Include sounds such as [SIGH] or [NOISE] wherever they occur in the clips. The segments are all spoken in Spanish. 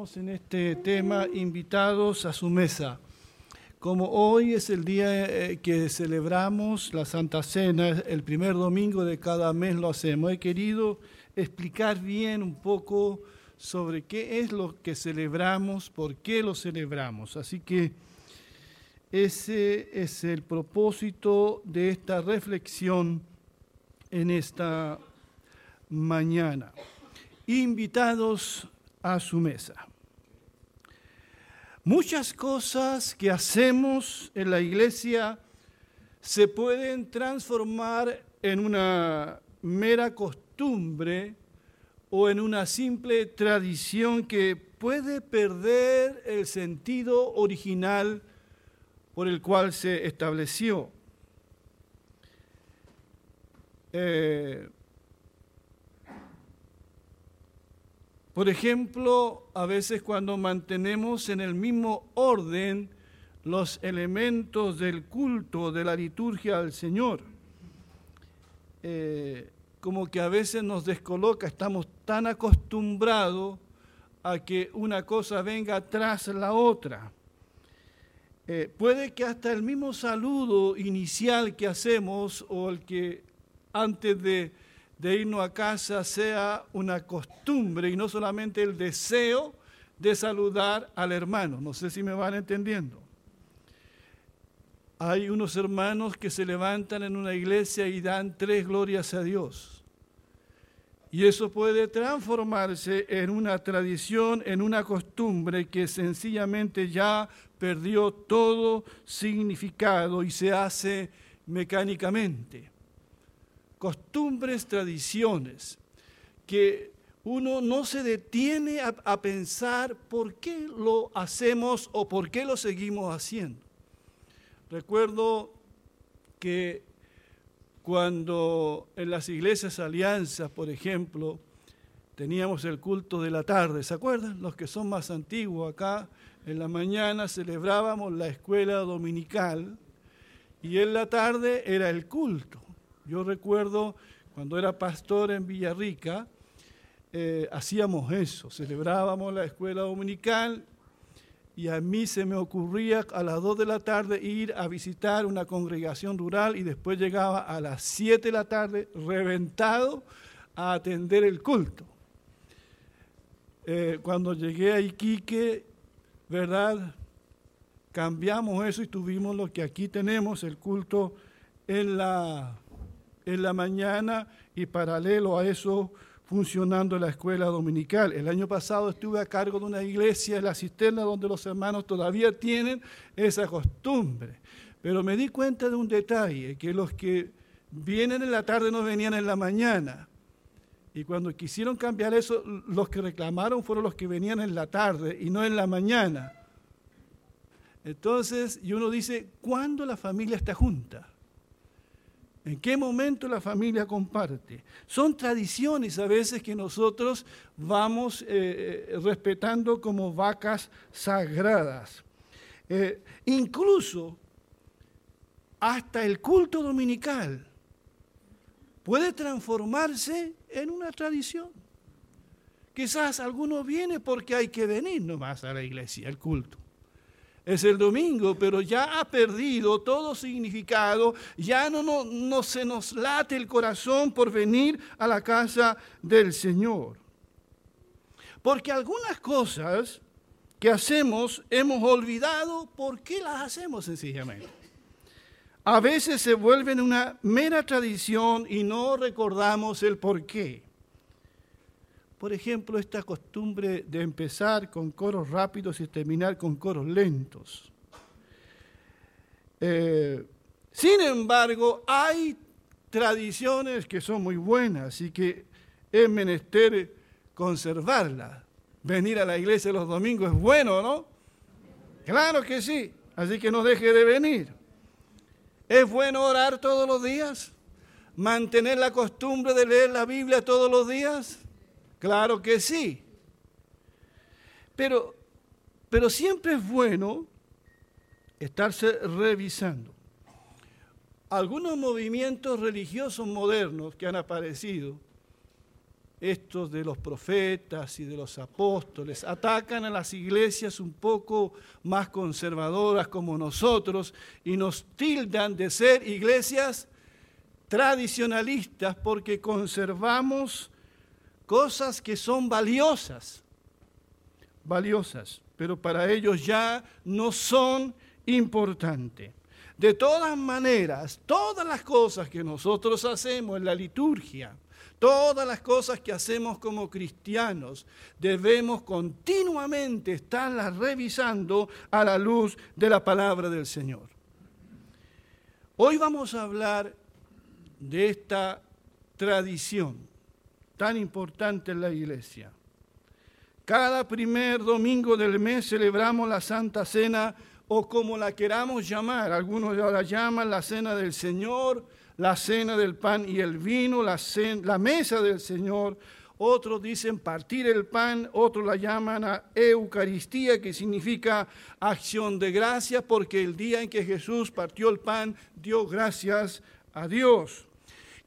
en este tema, invitados a su mesa. Como hoy es el día eh, que celebramos la Santa Cena, el primer domingo de cada mes lo hacemos, he querido explicar bien un poco sobre qué es lo que celebramos, por qué lo celebramos. Así que ese es el propósito de esta reflexión en esta mañana invitados a su mesa. Muchas cosas que hacemos en la iglesia se pueden transformar en una mera costumbre o en una simple tradición que puede perder el sentido original por el cual se estableció. Eh, Por ejemplo, a veces cuando mantenemos en el mismo orden los elementos del culto, de la liturgia al Señor, eh, como que a veces nos descoloca, estamos tan acostumbrados a que una cosa venga tras la otra. Eh, puede que hasta el mismo saludo inicial que hacemos o el que antes de de irnos a casa sea una costumbre y no solamente el deseo de saludar al hermano. No sé si me van entendiendo. Hay unos hermanos que se levantan en una iglesia y dan tres glorias a Dios. Y eso puede transformarse en una tradición, en una costumbre que sencillamente ya perdió todo significado y se hace mecánicamente costumbres, tradiciones, que uno no se detiene a, pensar por qué lo hacemos o por qué lo seguimos haciendo. Recuerdo que cuando en las iglesias alianzas, por ejemplo, teníamos el culto de la tarde, ¿se acuerdan? Los que son más antiguos acá, en la mañana celebrábamos la escuela dominical y en la tarde era el culto. Yo recuerdo cuando era pastor en Villarrica, eh, hacíamos eso, celebrábamos la escuela dominical y a mí se me ocurría a las 2 de la tarde ir a visitar una congregación rural y después llegaba a las 7 de la tarde reventado a atender el culto. Eh, cuando llegué a Iquique, ¿verdad? Cambiamos eso y tuvimos lo que aquí tenemos, el culto en la en la mañana y paralelo a eso funcionando la escuela dominical. El año pasado estuve a cargo de una iglesia en la cisterna donde los hermanos todavía tienen esa costumbre. Pero me di cuenta de un detalle, que los que vienen en la tarde no venían en la mañana. Y cuando quisieron cambiar eso, los que reclamaron fueron los que venían en la tarde y no en la mañana. Entonces, y uno dice, ¿cuándo la familia está junta? ¿En qué momento la familia comparte? Son tradiciones a veces que nosotros vamos eh, eh, respetando como vacas sagradas. Eh, incluso hasta el culto dominical puede transformarse en una tradición. Quizás alguno viene porque hay que venir nomás a la iglesia, al culto es el domingo, pero ya ha perdido todo significado, ya no, no, no, se nos late el corazón por venir a la casa del Señor. Porque algunas cosas que hacemos hemos olvidado por qué las hacemos sencillamente. A veces se vuelven una mera tradición y no recordamos el por qué. Por ejemplo, esta costumbre de empezar con coros rápidos y terminar con coros lentos. Eh, sin embargo, hay tradiciones que son muy buenas y que es menester conservarlas. Venir a la iglesia los domingos es bueno, ¿no? Claro que sí, así que no deje de venir. ¿Es bueno orar todos los días? ¿Mantener la costumbre de leer la Biblia todos los días? Claro que sí. Pero, pero siempre es bueno estarse revisando. Algunos movimientos religiosos modernos que han aparecido estos de los profetas y de los apóstoles, atacan a las iglesias un poco más conservadoras como nosotros y nos tildan de ser iglesias tradicionalistas porque conservamos cosas que son valiosas, valiosas, pero para ellos ya no son importantes. De todas maneras, todas las cosas que nosotros hacemos en la liturgia, Todas las cosas que hacemos como cristianos debemos continuamente estarlas revisando a la luz de la palabra del Señor. Hoy vamos a hablar de esta tradición tan importante en la iglesia. Cada primer domingo del mes celebramos la Santa Cena o como la queramos llamar. Algunos la llaman la Cena del Señor, la cena del pan y el vino, la, la mesa del Señor. Otros dicen partir el pan, otros la llaman a Eucaristía, que significa acción de gracia, porque el día en que Jesús partió el pan, dio gracias a Dios.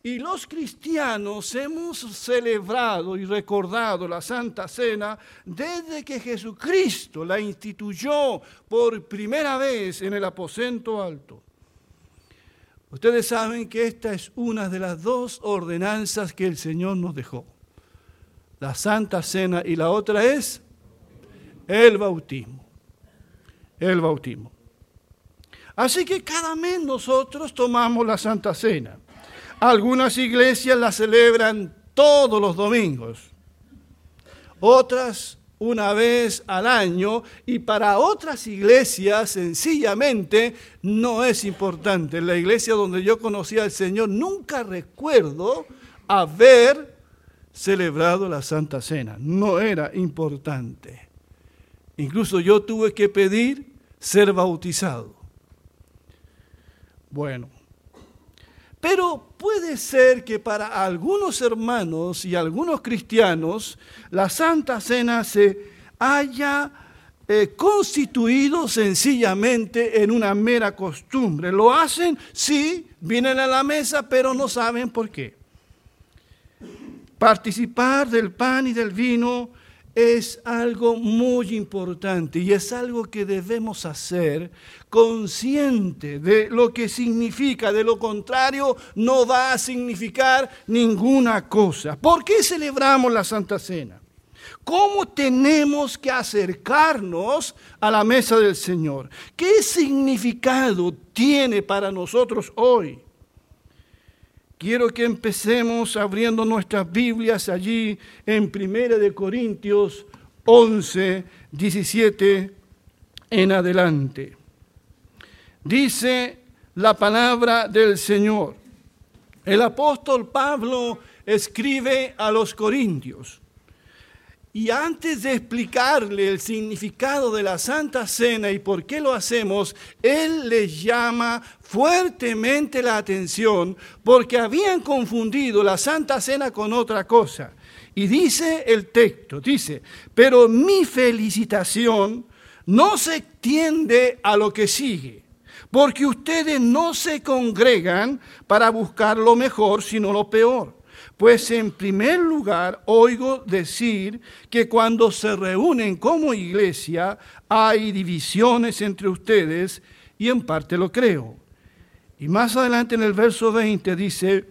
Y los cristianos hemos celebrado y recordado la Santa Cena desde que Jesucristo la instituyó por primera vez en el aposento alto. Ustedes saben que esta es una de las dos ordenanzas que el Señor nos dejó. La Santa Cena y la otra es el bautismo. El bautismo. Así que cada mes nosotros tomamos la Santa Cena. Algunas iglesias la celebran todos los domingos. Otras una vez al año y para otras iglesias sencillamente no es importante. En la iglesia donde yo conocí al Señor nunca recuerdo haber celebrado la Santa Cena. No era importante. Incluso yo tuve que pedir ser bautizado. Bueno, pero puede ser que para algunos hermanos y algunos cristianos la Santa Cena se haya eh, constituido sencillamente en una mera costumbre. Lo hacen, sí, vienen a la mesa, pero no saben por qué. Participar del pan y del vino es algo muy importante y es algo que debemos hacer consciente de lo que significa, de lo contrario no va a significar ninguna cosa. ¿Por qué celebramos la Santa Cena? ¿Cómo tenemos que acercarnos a la mesa del Señor? ¿Qué significado tiene para nosotros hoy? Quiero que empecemos abriendo nuestras Biblias allí en 1 de Corintios 11, 17 en adelante. Dice la palabra del Señor. El apóstol Pablo escribe a los Corintios y antes de explicarle el significado de la Santa Cena y por qué lo hacemos, Él les llama fuertemente la atención porque habían confundido la Santa Cena con otra cosa. Y dice el texto, dice, pero mi felicitación no se extiende a lo que sigue, porque ustedes no se congregan para buscar lo mejor, sino lo peor pues en primer lugar oigo decir que cuando se reúnen como iglesia hay divisiones entre ustedes y en parte lo creo. Y más adelante en el verso 20 dice,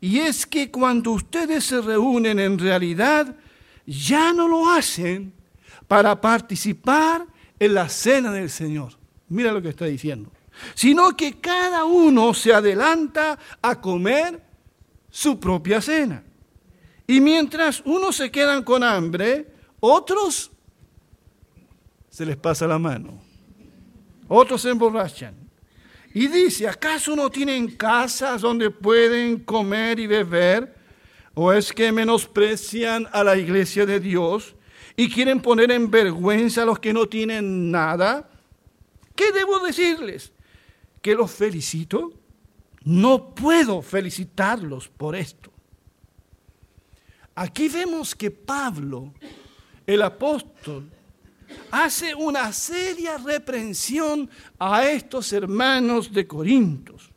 y es que cuando ustedes se reúnen en realidad ya no lo hacen para participar en la cena del Señor. Mira lo que está diciendo. Sino que cada uno se adelanta a comer su propia cena. Y mientras unos se quedan con hambre, otros se les pasa la mano. Otros se emborrachan. Y dice, ¿acaso no tienen casas donde pueden comer y beber? ¿O es que menosprecian a la iglesia de Dios y quieren poner en vergüenza a los que no tienen nada? ¿Qué debo decirles? ¿Que los felicito? No puedo felicitarlos por esto. Aquí vemos que Pablo, el apóstol, hace una seria reprensión a estos hermanos de Corintios.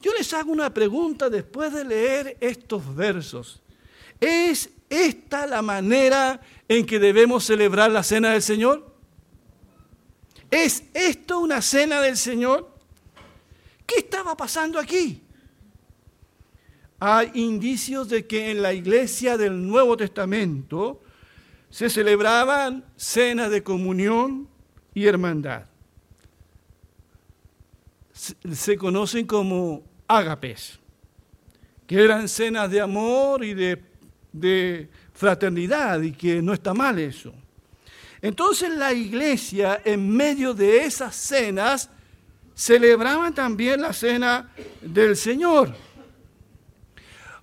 Yo les hago una pregunta después de leer estos versos. ¿Es esta la manera en que debemos celebrar la cena del Señor? ¿Es esto una cena del Señor? ¿Qué estaba pasando aquí? Hay indicios de que en la iglesia del Nuevo Testamento se celebraban cenas de comunión y hermandad. Se conocen como ágapes, que eran cenas de amor y de, de fraternidad y que no está mal eso. Entonces la iglesia, en medio de esas cenas, celebraban también la cena del Señor.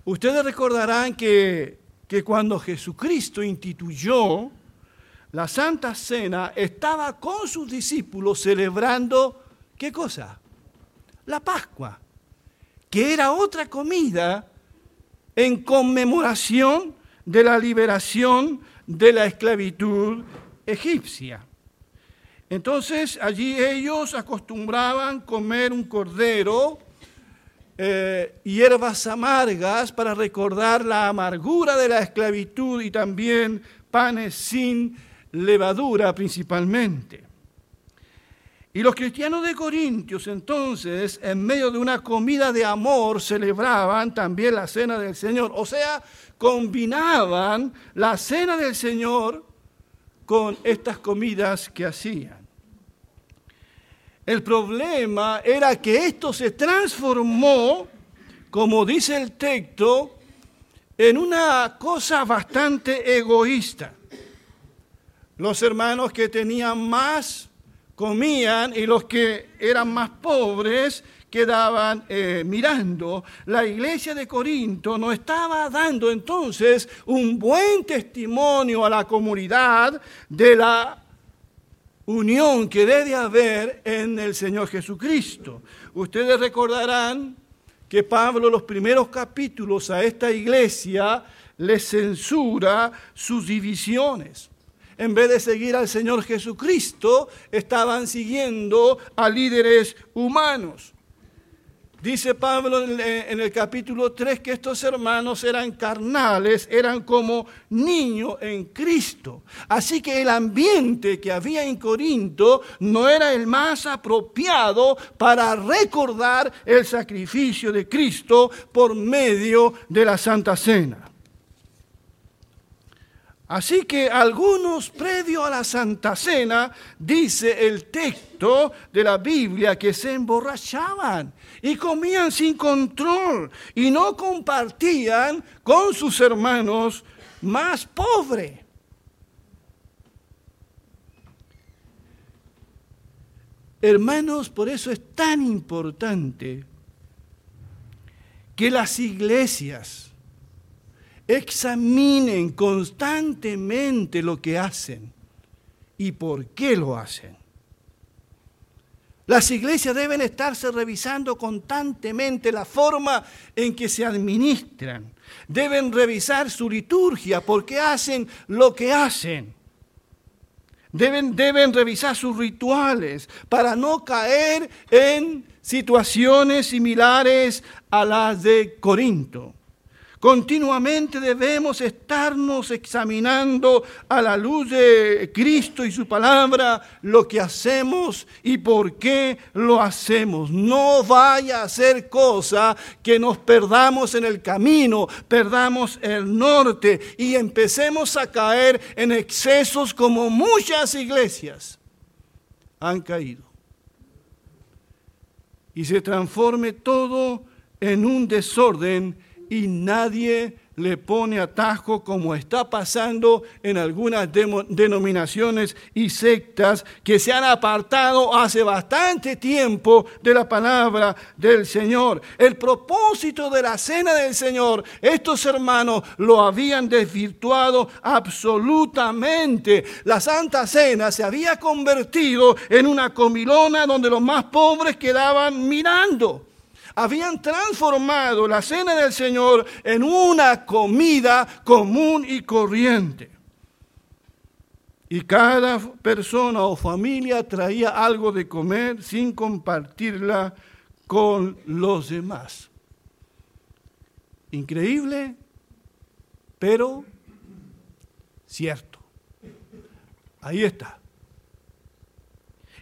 Ustedes recordarán que, que cuando Jesucristo instituyó la Santa Cena, estaba con sus discípulos celebrando, ¿qué cosa? La Pascua, que era otra comida en conmemoración de la liberación de la esclavitud egipcia. Entonces allí ellos acostumbraban comer un cordero, eh, hierbas amargas para recordar la amargura de la esclavitud y también panes sin levadura principalmente. Y los cristianos de Corintios entonces, en medio de una comida de amor, celebraban también la cena del Señor. O sea, combinaban la cena del Señor con estas comidas que hacían. El problema era que esto se transformó, como dice el texto, en una cosa bastante egoísta. Los hermanos que tenían más comían y los que eran más pobres quedaban eh, mirando. La iglesia de Corinto no estaba dando entonces un buen testimonio a la comunidad de la unión que debe haber en el Señor Jesucristo. Ustedes recordarán que Pablo los primeros capítulos a esta iglesia les censura sus divisiones. En vez de seguir al Señor Jesucristo, estaban siguiendo a líderes humanos. Dice Pablo en el capítulo 3 que estos hermanos eran carnales, eran como niños en Cristo. Así que el ambiente que había en Corinto no era el más apropiado para recordar el sacrificio de Cristo por medio de la Santa Cena. Así que algunos, previo a la Santa Cena, dice el texto de la Biblia que se emborrachaban y comían sin control y no compartían con sus hermanos más pobres. Hermanos, por eso es tan importante que las iglesias examinen constantemente lo que hacen y por qué lo hacen. Las iglesias deben estarse revisando constantemente la forma en que se administran. Deben revisar su liturgia, por qué hacen lo que hacen. Deben, deben revisar sus rituales para no caer en situaciones similares a las de Corinto. Continuamente debemos estarnos examinando a la luz de Cristo y su palabra lo que hacemos y por qué lo hacemos. No vaya a ser cosa que nos perdamos en el camino, perdamos el norte y empecemos a caer en excesos como muchas iglesias han caído. Y se transforme todo en un desorden y nadie le pone atajo como está pasando en algunas denominaciones y sectas que se han apartado hace bastante tiempo de la palabra del Señor. El propósito de la cena del Señor, estos hermanos lo habían desvirtuado absolutamente. La Santa Cena se había convertido en una comilona donde los más pobres quedaban mirando habían transformado la cena del Señor en una comida común y corriente. Y cada persona o familia traía algo de comer sin compartirla con los demás. Increíble, pero cierto. Ahí está.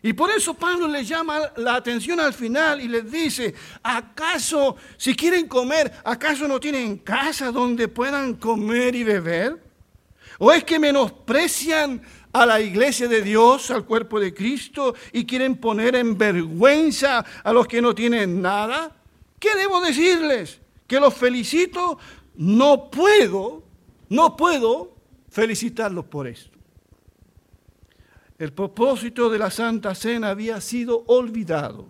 Y por eso Pablo le llama la atención al final y les dice, ¿acaso si quieren comer, acaso no tienen casa donde puedan comer y beber? ¿O es que menosprecian a la iglesia de Dios, al cuerpo de Cristo, y quieren poner en vergüenza a los que no tienen nada? ¿Qué debo decirles? ¿Que los felicito? No puedo, no puedo felicitarlos por esto. El propósito de la Santa Cena había sido olvidado.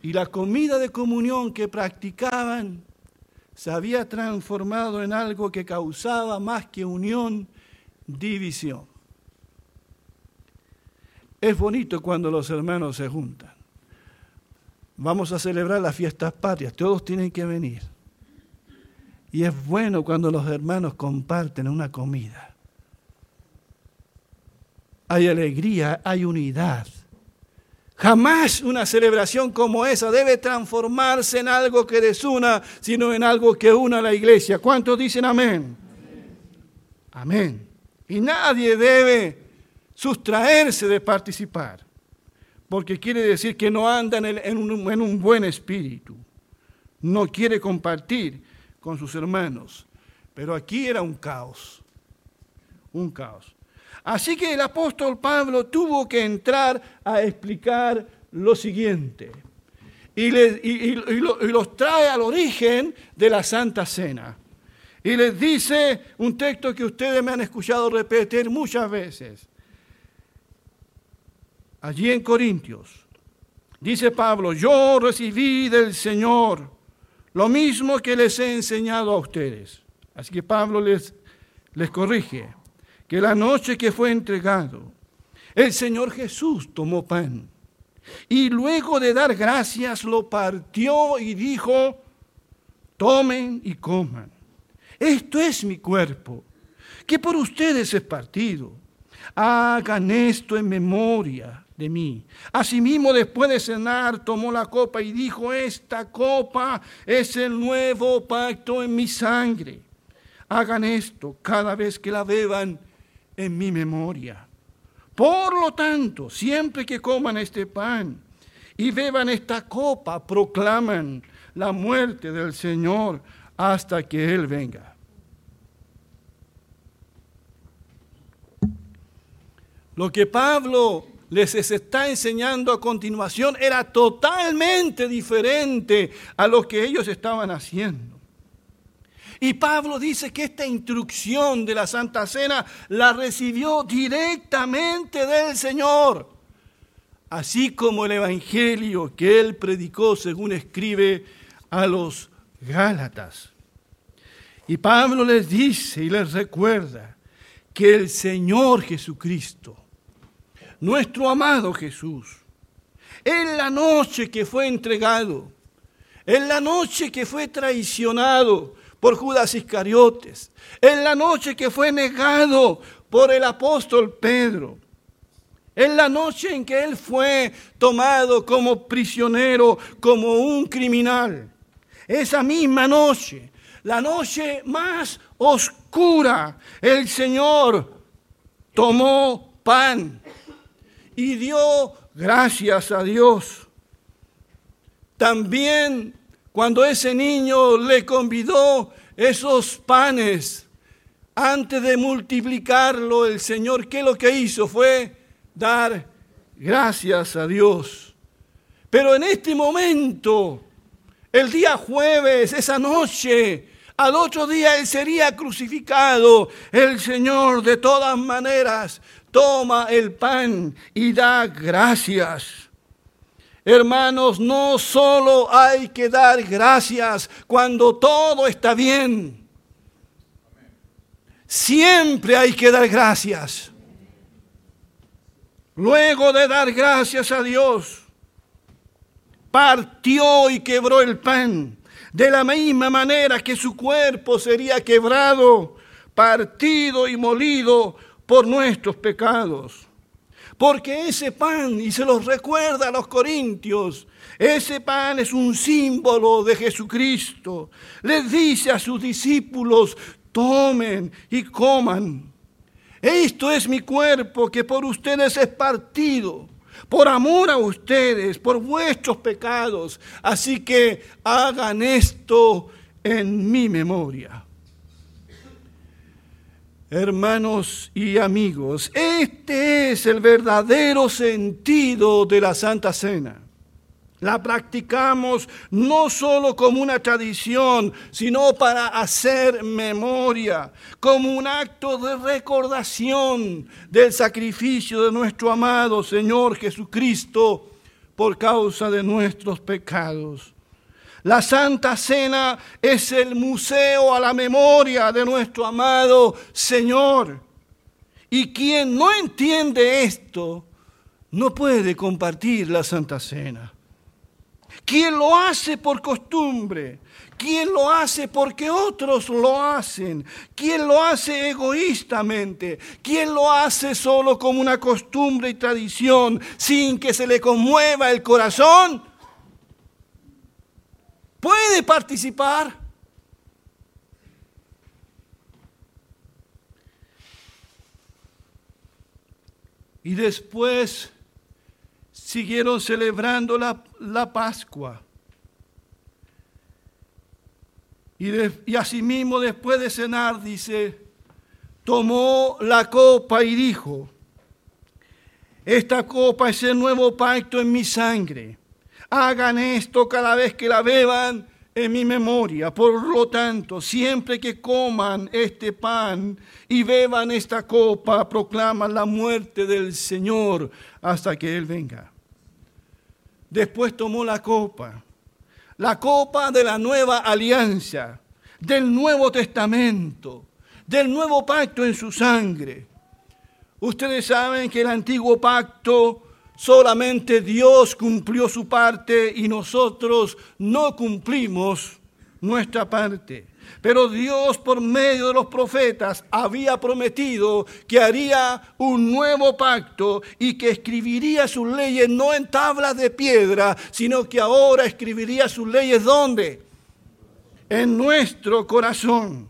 Y la comida de comunión que practicaban se había transformado en algo que causaba más que unión, división. Es bonito cuando los hermanos se juntan. Vamos a celebrar las fiestas patrias, todos tienen que venir. Y es bueno cuando los hermanos comparten una comida. Hay alegría, hay unidad. Jamás una celebración como esa debe transformarse en algo que desuna, sino en algo que una a la iglesia. ¿Cuántos dicen amén? Amén. Y nadie debe sustraerse de participar, porque quiere decir que no anda en, un, en un buen espíritu, no quiere compartir con sus hermanos. Pero aquí era un caos, un caos. Así que el apóstol Pablo tuvo que entrar a explicar lo siguiente. Y, los trae al origen de la Santa Cena. Y les dice un texto que ustedes me han escuchado repetir muchas veces. Allí en Corintios. Dice Pablo, yo recibí del Señor lo mismo que les he enseñado a ustedes. Así que Pablo les, les corrige que la noche que fue entregado, el Señor Jesús tomó pan y luego de dar gracias lo partió y dijo, tomen y coman. Esto es mi cuerpo, que por ustedes es partido. Hagan esto en memoria de mí. Asimismo, después de cenar, tomó la copa y dijo, esta copa es el nuevo pacto en mi sangre. Hagan esto cada vez que la beban en mi memoria. Por lo tanto, siempre que coman este pan y beban esta copa, proclaman la muerte del Señor hasta que Él venga. Lo que Pablo les está enseñando a continuación era totalmente diferente a lo que ellos estaban haciendo. Y Pablo dice que esta instrucción de la Santa Cena la recibió directamente del Señor, así como el Evangelio que él predicó según escribe a los Gálatas. Y Pablo les dice y les recuerda que el Señor Jesucristo, nuestro amado Jesús, en la noche que fue entregado, en la noche que fue traicionado, por Judas Iscariotes, en la noche que fue negado por el apóstol Pedro, en la noche en que él fue tomado como prisionero, como un criminal. Esa misma noche, la noche más oscura, el Señor tomó pan y dio gracias a Dios. También cuando ese niño le convidó esos panes, antes de multiplicarlo, el Señor, ¿qué lo que hizo? Fue dar gracias a Dios. Pero en este momento, el día jueves, esa noche, al otro día Él sería crucificado. El Señor de todas maneras toma el pan y da gracias. Hermanos, no solo hay que dar gracias cuando todo está bien. Siempre hay que dar gracias. Luego de dar gracias a Dios, partió y quebró el pan, de la misma manera que su cuerpo sería quebrado, partido y molido por nuestros pecados Porque ese pan, y se los recuerda a los corintios, ese pan es un símbolo de Jesucristo. Les dice a sus discípulos, tomen y coman. Esto es mi cuerpo que por ustedes es partido, por amor a ustedes, por vuestros pecados. Así que hagan esto en mi memoria. Hermanos y amigos, este es el verdadero sentido de la Santa Cena. La practicamos no solo como una tradición, sino para hacer memoria, como un acto de recordación del sacrificio de nuestro amado Señor Jesucristo por causa de nuestros pecados. La Santa Cena es el museo a la memoria de nuestro amado Señor. Y quien no entiende esto, no puede compartir la Santa Cena. Quien lo hace por costumbre, quien lo hace porque otros lo hacen, quien lo hace egoístamente, quien lo hace solo como una costumbre y tradición, sin que se le conmueva el corazón, puede participar. Y después siguieron celebrando la, la Pascua. Y, y asimismo después de cenar, dice, tomó la copa y dijo, esta copa es el nuevo pacto en mi sangre Hagan esto cada vez que la beban en mi memoria. Por lo tanto, siempre que coman este pan y beban esta copa, proclaman la muerte del Señor hasta que Él venga. Después tomó la copa, la copa de la nueva alianza, del Nuevo Testamento, del nuevo pacto en su sangre. Ustedes saben que el antiguo pacto Solamente Dios cumplió su parte y nosotros no cumplimos nuestra parte. Pero Dios por medio de los profetas había prometido que haría un nuevo pacto y que escribiría sus leyes no en tablas de piedra, sino que ahora escribiría sus leyes ¿dónde? En nuestro corazón.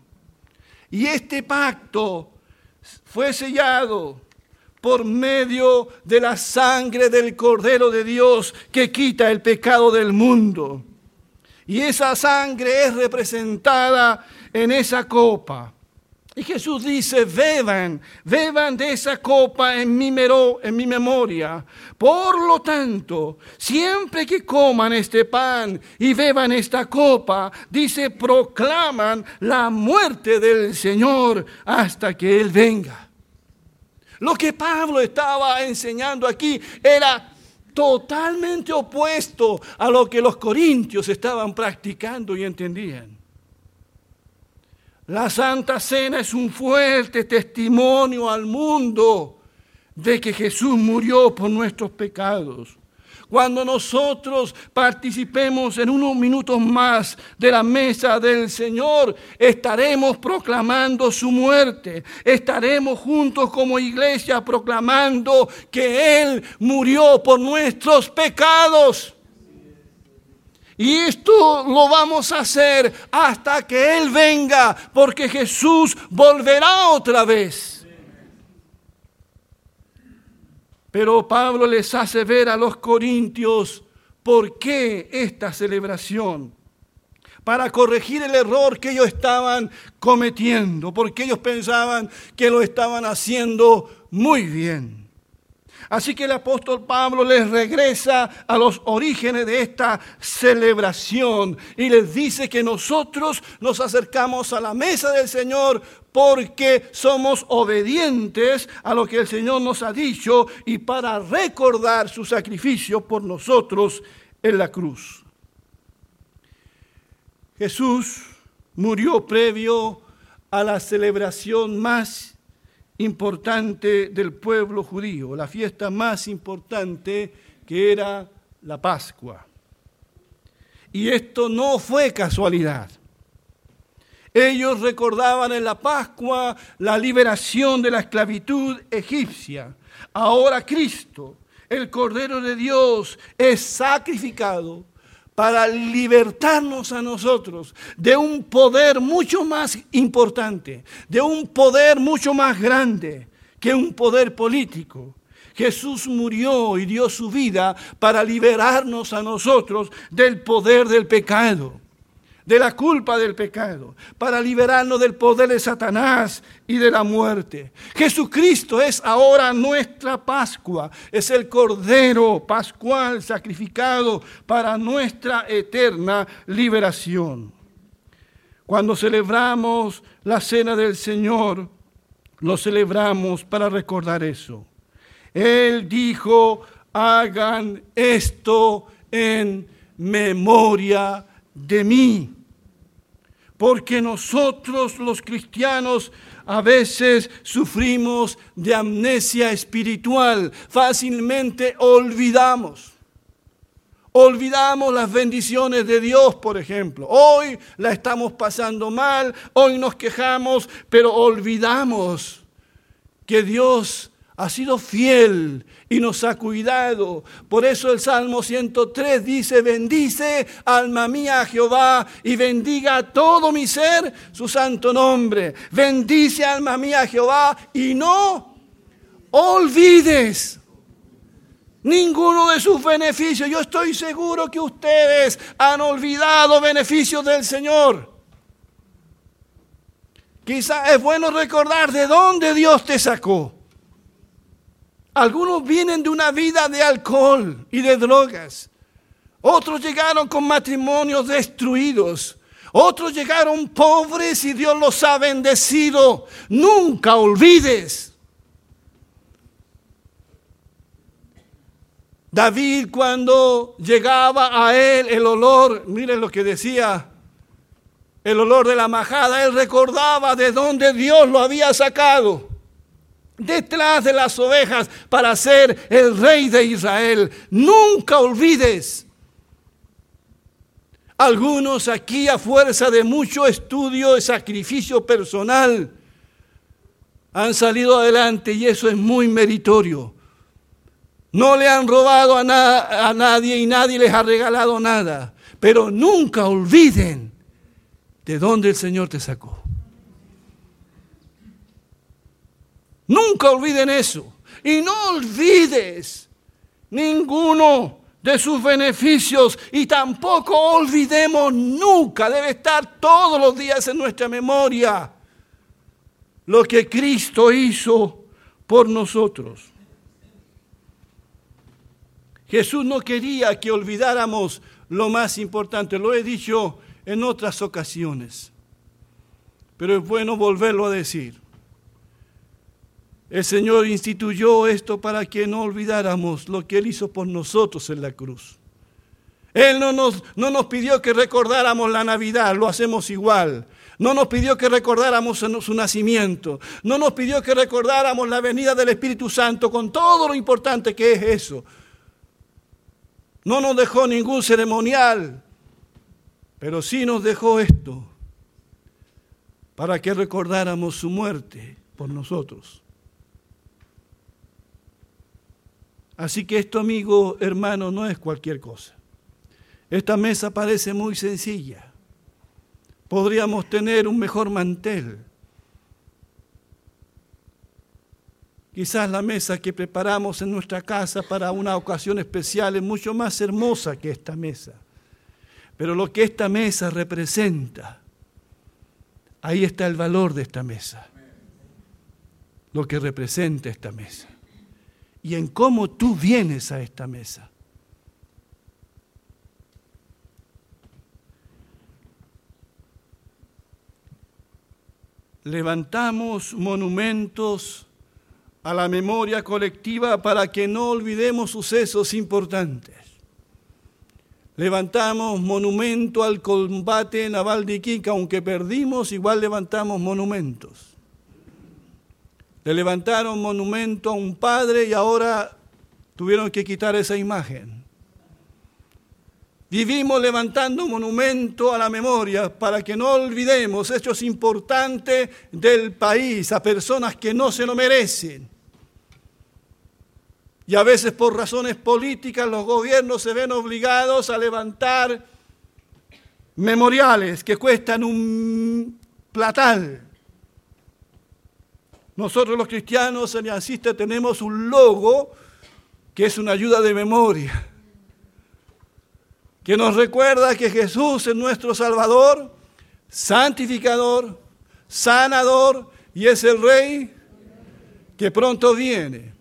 Y este pacto fue sellado por medio de la sangre del Cordero de Dios que quita el pecado del mundo. Y esa sangre es representada en esa copa. Y Jesús dice, beban, beban de esa copa en mi, en mi memoria. Por lo tanto, siempre que coman este pan y beban esta copa, dice, proclaman la muerte del Señor hasta que Él venga. Lo que Pablo estaba enseñando aquí era totalmente opuesto a lo que los corintios estaban practicando y entendían. La Santa Cena es un fuerte testimonio al mundo de que Jesús murió por nuestros pecados. Cuando nosotros participemos en unos minutos más de la mesa del Señor, estaremos proclamando su muerte. Estaremos juntos como iglesia proclamando que Él murió por nuestros pecados. Y esto lo vamos a hacer hasta que Él venga, porque Jesús volverá otra vez. Pero Pablo les hace ver a los corintios por qué esta celebración. Para corregir el error que ellos estaban cometiendo, porque ellos pensaban que lo estaban haciendo muy bien. Así que el apóstol Pablo les regresa a los orígenes de esta celebración y les dice que nosotros nos acercamos a la mesa del Señor porque somos obedientes a lo que el Señor nos ha dicho y para recordar su sacrificio por nosotros en la cruz. Jesús murió previo a la celebración más importante del pueblo judío, la fiesta más importante que era la Pascua. Y esto no fue casualidad. Ellos recordaban en la Pascua la liberación de la esclavitud egipcia. Ahora Cristo, el Cordero de Dios, es sacrificado para libertarnos a nosotros de un poder mucho más importante, de un poder mucho más grande que un poder político. Jesús murió y dio su vida para liberarnos a nosotros del poder del pecado de la culpa del pecado, para liberarnos del poder de Satanás y de la muerte. Jesucristo es ahora nuestra Pascua, es el Cordero Pascual sacrificado para nuestra eterna liberación. Cuando celebramos la cena del Señor, lo celebramos para recordar eso. Él dijo, hagan esto en memoria de mí porque nosotros los cristianos a veces sufrimos de amnesia espiritual, fácilmente olvidamos. Olvidamos las bendiciones de Dios, por ejemplo. Hoy la estamos pasando mal, hoy nos quejamos, pero olvidamos que Dios ha sido fiel y nos ha cuidado. Por eso el Salmo 103 dice, bendice alma mía a Jehová y bendiga a todo mi ser su santo nombre. Bendice alma mía a Jehová y no olvides ninguno de sus beneficios. Yo estoy seguro que ustedes han olvidado beneficios del Señor. Quizá es bueno recordar de dónde Dios te sacó. Algunos vienen de una vida de alcohol y de drogas. Otros llegaron con matrimonios destruidos. Otros llegaron pobres y Dios los ha bendecido. Nunca olvides. David cuando llegaba a él el olor, miren lo que decía, el olor de la majada, él recordaba de dónde Dios lo había sacado detrás de las ovejas para ser el rey de Israel. Nunca olvides. Algunos aquí a fuerza de mucho estudio y sacrificio personal han salido adelante y eso es muy meritorio. No le han robado a, a nadie y nadie les ha regalado nada. Pero nunca olviden de dónde el Señor te sacó. Nunca olviden eso. Y no olvides ninguno de sus beneficios y tampoco olvidemos nunca, debe estar todos los días en nuestra memoria lo que Cristo hizo por nosotros. Jesús no quería que olvidáramos lo más importante, lo he dicho en otras ocasiones, pero es bueno volverlo a decir. El Señor instituyó esto para que no olvidáramos lo que Él hizo por nosotros en la cruz. Él no nos, no nos pidió que recordáramos la Navidad, lo hacemos igual. No nos pidió que recordáramos su nacimiento. No nos pidió que recordáramos la venida del Espíritu Santo con todo lo importante que es eso. No nos dejó ningún ceremonial, pero sí nos dejó esto para que recordáramos su muerte por nosotros. Así que esto, amigo, hermano, no es cualquier cosa. Esta mesa parece muy sencilla. Podríamos tener un mejor mantel. Quizás la mesa que preparamos en nuestra casa para una ocasión especial es mucho más hermosa que esta mesa. Pero lo que esta mesa representa, ahí está el valor de esta mesa. Lo que representa esta mesa y en cómo tú vienes a esta mesa. Levantamos monumentos a la memoria colectiva para que no olvidemos sucesos importantes. Levantamos monumento al combate naval de Iquique, aunque perdimos, igual levantamos monumentos. Le levantaron monumento a un padre y ahora tuvieron que quitar esa imagen. Vivimos levantando monumento a la memoria para que no olvidemos hechos importantes del país a personas que no se lo merecen. Y a veces por razones políticas los gobiernos se ven obligados a levantar memoriales que cuestan un platal. Nosotros los cristianos aliancistas tenemos un logo que es una ayuda de memoria, que nos recuerda que Jesús es nuestro Salvador, santificador, sanador y es el Rey que pronto viene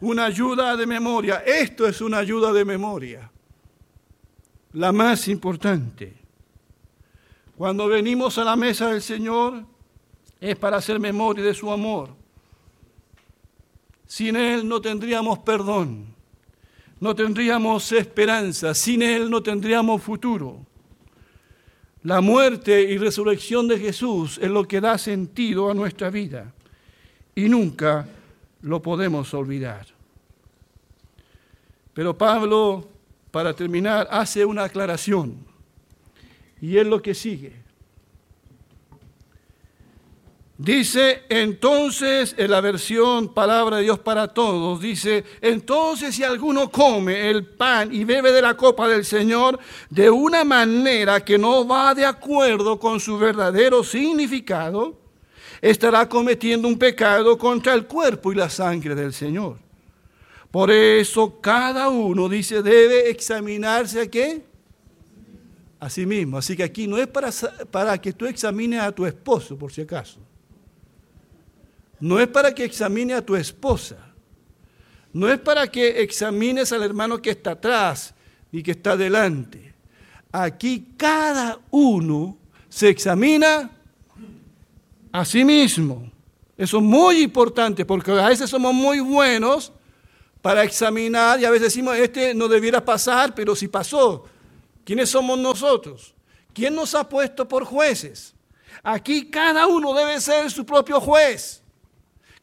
una ayuda de memoria. Esto es una ayuda de memoria, la más importante. Cuando venimos a la mesa del Señor es para hacer memoria de su amor. Sin Él no tendríamos perdón, no tendríamos esperanza, sin Él no tendríamos futuro. La muerte y resurrección de Jesús es lo que da sentido a nuestra vida y nunca lo podemos olvidar. Pero Pablo, para terminar, hace una aclaración y es lo que sigue. Dice, entonces, en la versión Palabra de Dios para Todos, dice, entonces si alguno come el pan y bebe de la copa del Señor de una manera que no va de acuerdo con su verdadero significado, estará cometiendo un pecado contra el cuerpo y la sangre del Señor. Por eso cada uno dice debe examinarse a qué? A sí mismo. Así que aquí no es para, para que tú examines a tu esposo, por si acaso. No es para que examine a tu esposa. No es para que examines al hermano que está atrás y que está delante. Aquí cada uno se examina a sí mismo. Eso es muy importante porque a veces somos muy buenos para examinar y a veces decimos, este no debiera pasar, pero si pasó, ¿quiénes somos nosotros? ¿Quién nos ha puesto por jueces? Aquí cada uno debe ser su propio juez.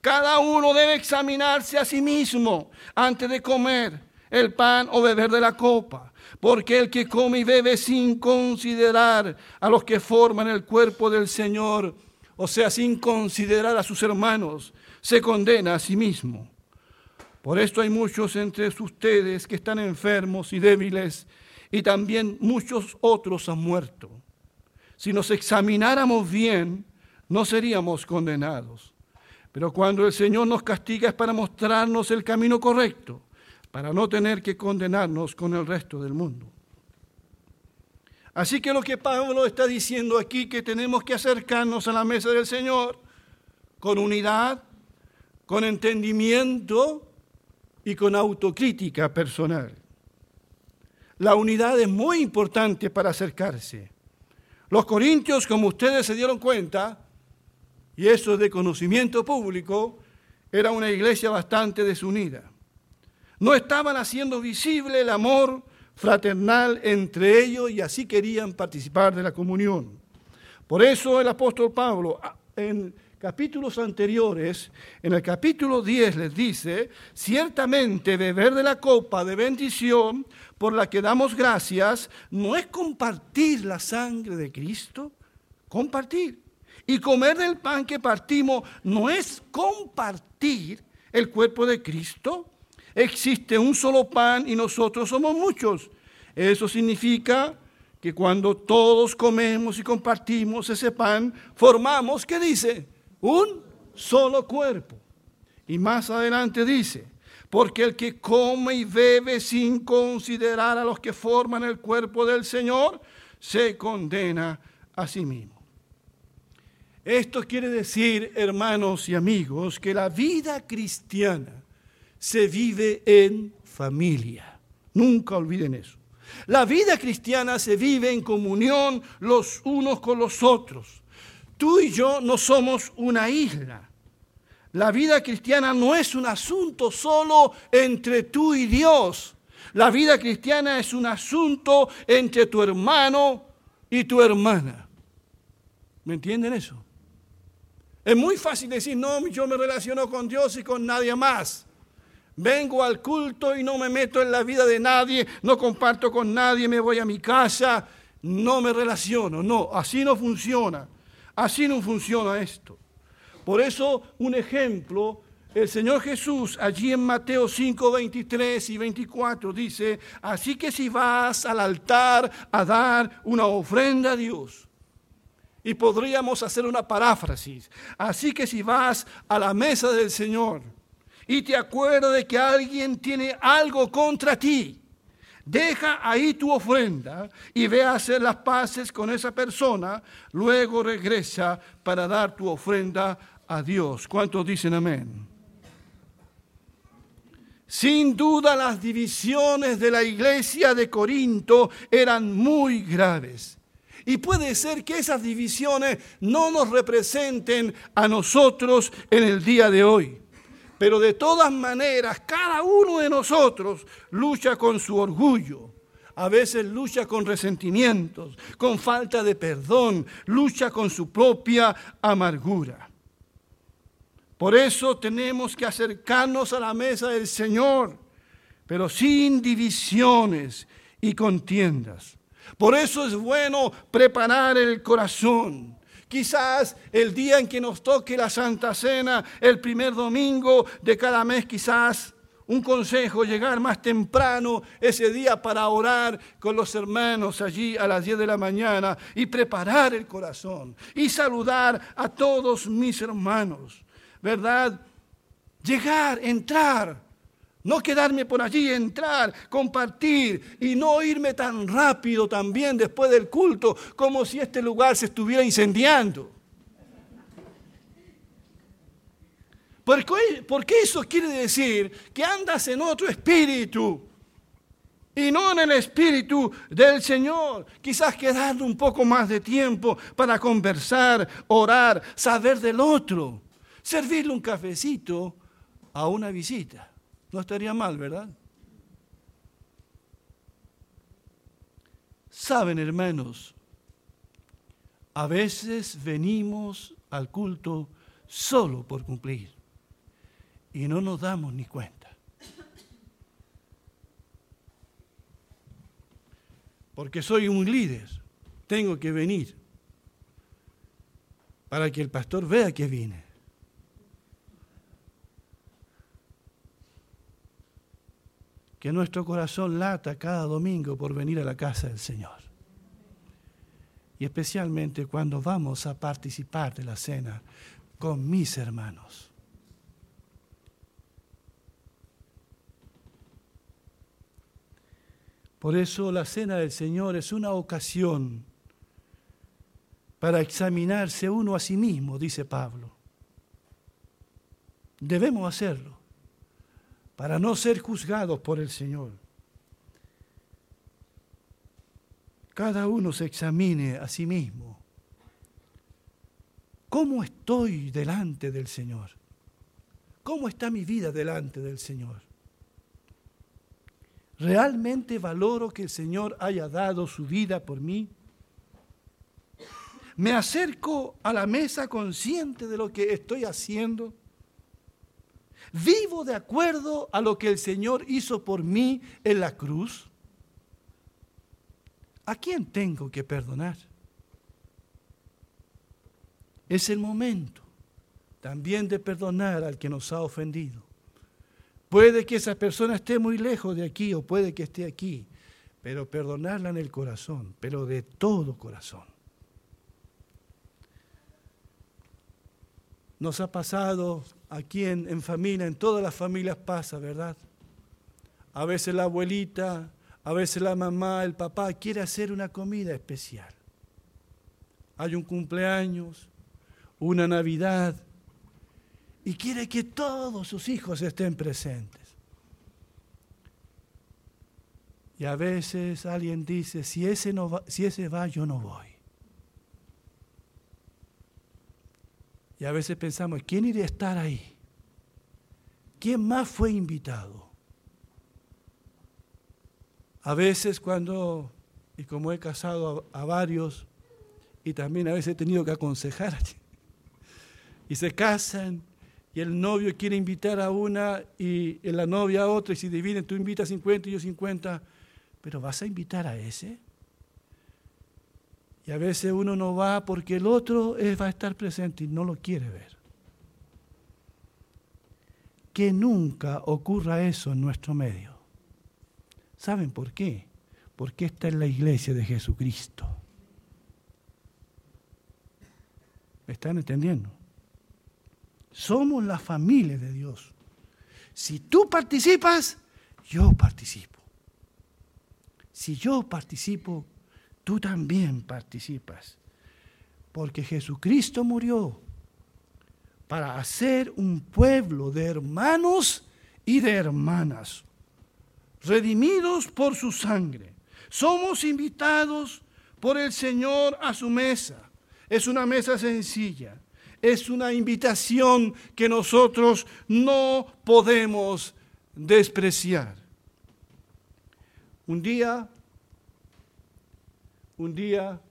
Cada uno debe examinarse a sí mismo antes de comer el pan o beber de la copa. Porque el que come y bebe sin considerar a los que forman el cuerpo del Señor, o sea, sin considerar a sus hermanos, se condena a sí mismo. Por esto hay muchos entre ustedes que están enfermos y débiles, y también muchos otros han muerto. Si nos examináramos bien, no seríamos condenados. Pero cuando el Señor nos castiga es para mostrarnos el camino correcto, para no tener que condenarnos con el resto del mundo. Así que lo que Pablo está diciendo aquí, que tenemos que acercarnos a la mesa del Señor con unidad, con entendimiento y con autocrítica personal. La unidad es muy importante para acercarse. Los corintios, como ustedes se dieron cuenta, y eso es de conocimiento público, era una iglesia bastante desunida. No estaban haciendo visible el amor fraternal entre ellos y así querían participar de la comunión. Por eso el apóstol Pablo, en capítulos anteriores, en el capítulo 10 les dice, ciertamente beber de la copa de bendición por la que damos gracias no es compartir la sangre de Cristo, compartir. Y comer del pan que partimos no es compartir el cuerpo de Cristo. Existe un solo pan y nosotros somos muchos. Eso significa que cuando todos comemos y compartimos ese pan, formamos, ¿qué dice? un solo cuerpo. Y más adelante dice, porque el que come y bebe sin considerar a los que forman el cuerpo del Señor, se condena a sí mismo. Esto quiere decir, hermanos y amigos, que la vida cristiana se vive en familia. Nunca olviden eso. La vida cristiana se vive en comunión los unos con los otros. Tú y yo no somos una isla. La vida cristiana no es un asunto solo entre tú y Dios. La vida cristiana es un asunto entre tu hermano y tu hermana. ¿Me entienden eso? Es muy fácil decir, no, yo me relaciono con Dios y con nadie más. Vengo al culto y no me meto en la vida de nadie, no comparto con nadie, me voy a mi casa, no me relaciono. No, así no funciona. Así no funciona esto. Por eso, un ejemplo, el Señor Jesús allí en Mateo 5, 23 y 24 dice, así que si vas al altar a dar una ofrenda a Dios, y podríamos hacer una paráfrasis, así que si vas a la mesa del Señor y te acuerdas de que alguien tiene algo contra ti, deja ahí tu ofrenda y ve a hacer las paces con esa persona, luego regresa para dar tu ofrenda a Dios. ¿Cuántos dicen amén? Sin duda las divisiones de la iglesia de Corinto eran muy graves. Y puede ser que esas divisiones no nos representen a nosotros en el día de hoy. Pero de todas maneras, cada uno de nosotros lucha con su orgullo. A veces lucha con resentimientos, con falta de perdón, lucha con su propia amargura. Por eso tenemos que acercarnos a la mesa del Señor, pero sin divisiones y contiendas. Por eso es bueno preparar el corazón. Quizás el día en que nos toque la Santa Cena, el primer domingo de cada mes, quizás un consejo, llegar más temprano ese día para orar con los hermanos allí a las 10 de la mañana y preparar el corazón y saludar a todos mis hermanos. ¿verdad? Llegar, entrar, no quedarme por allí, entrar, compartir y no irme tan rápido también después del culto como si este lugar se estuviera incendiando. Porque, eso quiere decir que andas en otro espíritu y no en el espíritu del Señor. Quizás quedando un poco más de tiempo para conversar, orar, saber del otro servirle un cafecito a una visita. No estaría mal, ¿verdad? Saben, hermanos, a veces venimos al culto solo por cumplir y no nos damos ni cuenta. Porque soy un líder, tengo que venir para que el pastor vea que vine. Que nuestro corazón lata cada domingo por venir a la casa del Señor. Y especialmente cuando vamos a participar de la cena con mis hermanos. Por eso la cena del Señor es una ocasión para examinarse uno a sí mismo, dice Pablo. Debemos hacerlo para no ser juzgados por el Señor. Cada uno se examine a sí mismo. ¿Cómo estoy delante del Señor? ¿Cómo está mi vida delante del Señor? ¿Realmente valoro que el Señor haya dado su vida por mí? ¿Me acerco a la mesa consciente de lo que estoy haciendo? ¿Vivo de acuerdo a lo que el Señor hizo por mí en la cruz? ¿A quién tengo que perdonar? Es el momento también de perdonar al que nos ha ofendido. Puede que esa persona esté muy lejos de aquí o puede que esté aquí, pero perdonarla en el corazón, pero de todo corazón. Nos ha pasado aquí en, familia, en todas las familias pasa, ¿verdad? A veces la abuelita, a veces la mamá, el papá quiere hacer una comida especial. Hay un cumpleaños, una Navidad, y quiere que todos sus hijos estén presentes. Y a veces alguien dice, si ese, no va, si ese va, yo no voy. Y a veces pensamos, ¿quién iría a estar ahí? ¿Quién más fue invitado? A veces cuando, y como he casado a, varios, y también a veces he tenido que aconsejar, [LAUGHS] y se casan y el novio quiere invitar a una y la novia a otra y si dividen tú invitas 50 y yo 50, pero ¿vas a invitar a ese? Y a veces uno no va porque el otro va a estar presente y no lo quiere ver. Que nunca ocurra eso en nuestro medio. ¿Saben por qué? Porque esta es la iglesia de Jesucristo. ¿Me están entendiendo? Somos la familia de Dios. Si tú participas, yo participo. Si yo participo, tú también participas. Porque Jesucristo murió para hacer un pueblo de hermanos y de hermanas, redimidos por su sangre. Somos invitados por el Señor a su mesa. Es una mesa sencilla. Es una invitación que nosotros no podemos despreciar. Un día un día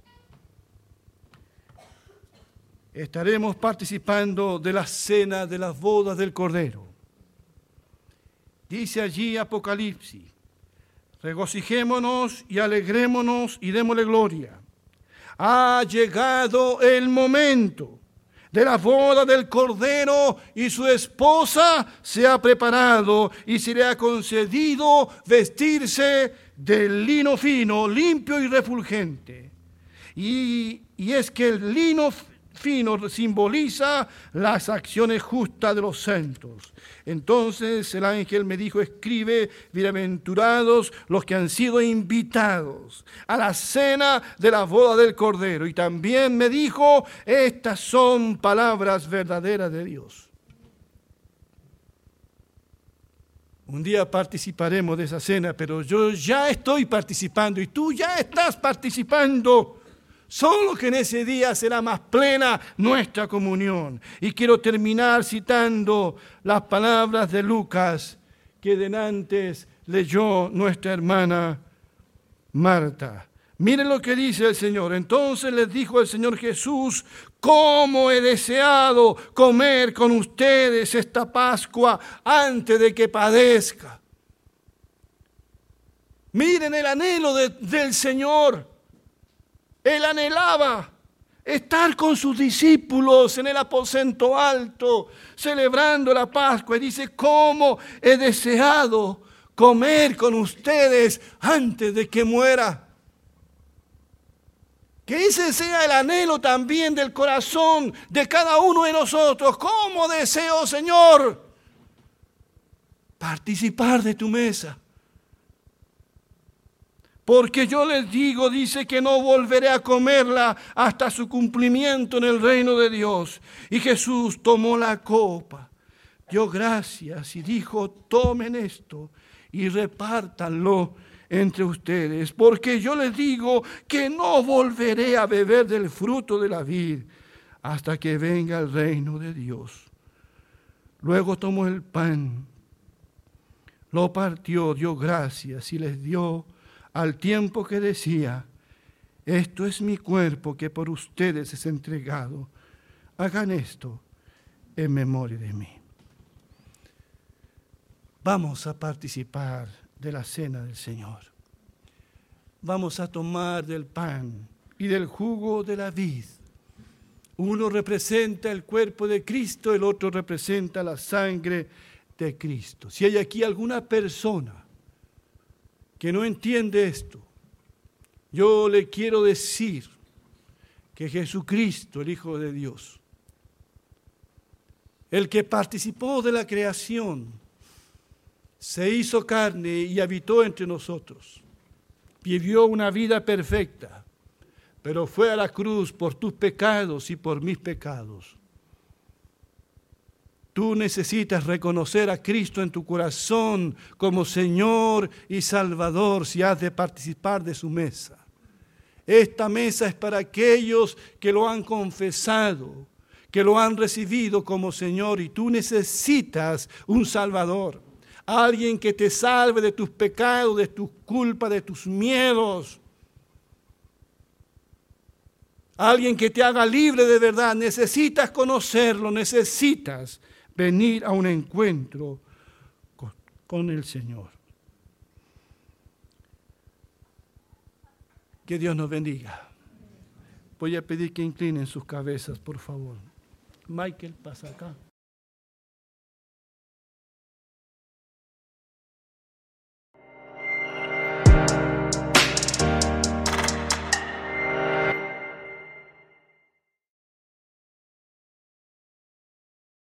estaremos participando de la cena de las bodas del Cordero. Dice allí Apocalipsis, regocijémonos y alegrémonos y démosle gloria. Ha llegado el momento de la boda del Cordero y su esposa se ha preparado y se le ha concedido vestirse del lino fino, limpio y refulgente. Y, y es que el lino fino simboliza las acciones justas de los santos. Entonces el ángel me dijo, escribe, bienaventurados los que han sido invitados a la cena de la boda del Cordero. Y también me dijo, estas son palabras verdaderas de Dios. Un día participaremos de esa cena, pero yo ya estoy participando y tú ya estás participando. Solo que en ese día será más plena nuestra comunión. Y quiero terminar citando las palabras de Lucas que denantes leyó nuestra hermana Marta. Miren lo que dice el Señor. Entonces les dijo el Señor Jesús, ¿cómo he deseado comer con ustedes esta Pascua antes de que padezca? Miren el anhelo del Señor. Él anhelaba estar con sus discípulos en el aposento alto, celebrando la Pascua. Y dice, ¿cómo he deseado comer con ustedes antes de que muera? Que ese sea el anhelo también del corazón de cada uno de nosotros. ¿Cómo deseo, Señor, participar de tu mesa? Porque yo les digo, dice que no volveré a comerla hasta su cumplimiento en el reino de Dios. Y Jesús tomó la copa, dio gracias y dijo, tomen esto y repártanlo entre ustedes, porque yo les digo que no volveré a beber del fruto de la vid hasta que venga el reino de Dios. Luego tomó el pan, lo partió, dio gracias y les dio al tiempo que decía, esto es mi cuerpo que por ustedes es entregado. Hagan esto en memoria de mí. Vamos a participar de la cena del Señor. Vamos a tomar del pan y del jugo de la vid. Uno representa el cuerpo de Cristo, el otro representa la sangre de Cristo. Si hay aquí alguna persona que no entiende esto, yo le quiero decir que Jesucristo, el Hijo de Dios, el que participó de la creación, se hizo carne y habitó entre nosotros. Vivió una vida perfecta, pero fue a la cruz por tus pecados y por mis pecados. Tú necesitas reconocer a Cristo en tu corazón como Señor y Salvador si has de participar de su mesa. Esta mesa es para aquellos que lo han confesado, que lo han recibido como Señor y tú necesitas un Salvador alguien que te salve de tus pecados, de tus culpas, de tus miedos. Alguien que te haga libre de verdad. Necesitas conocerlo, necesitas venir a un encuentro con el Señor. Que Dios nos bendiga. Voy a pedir que inclinen sus cabezas, por favor. Michael, pasa acá.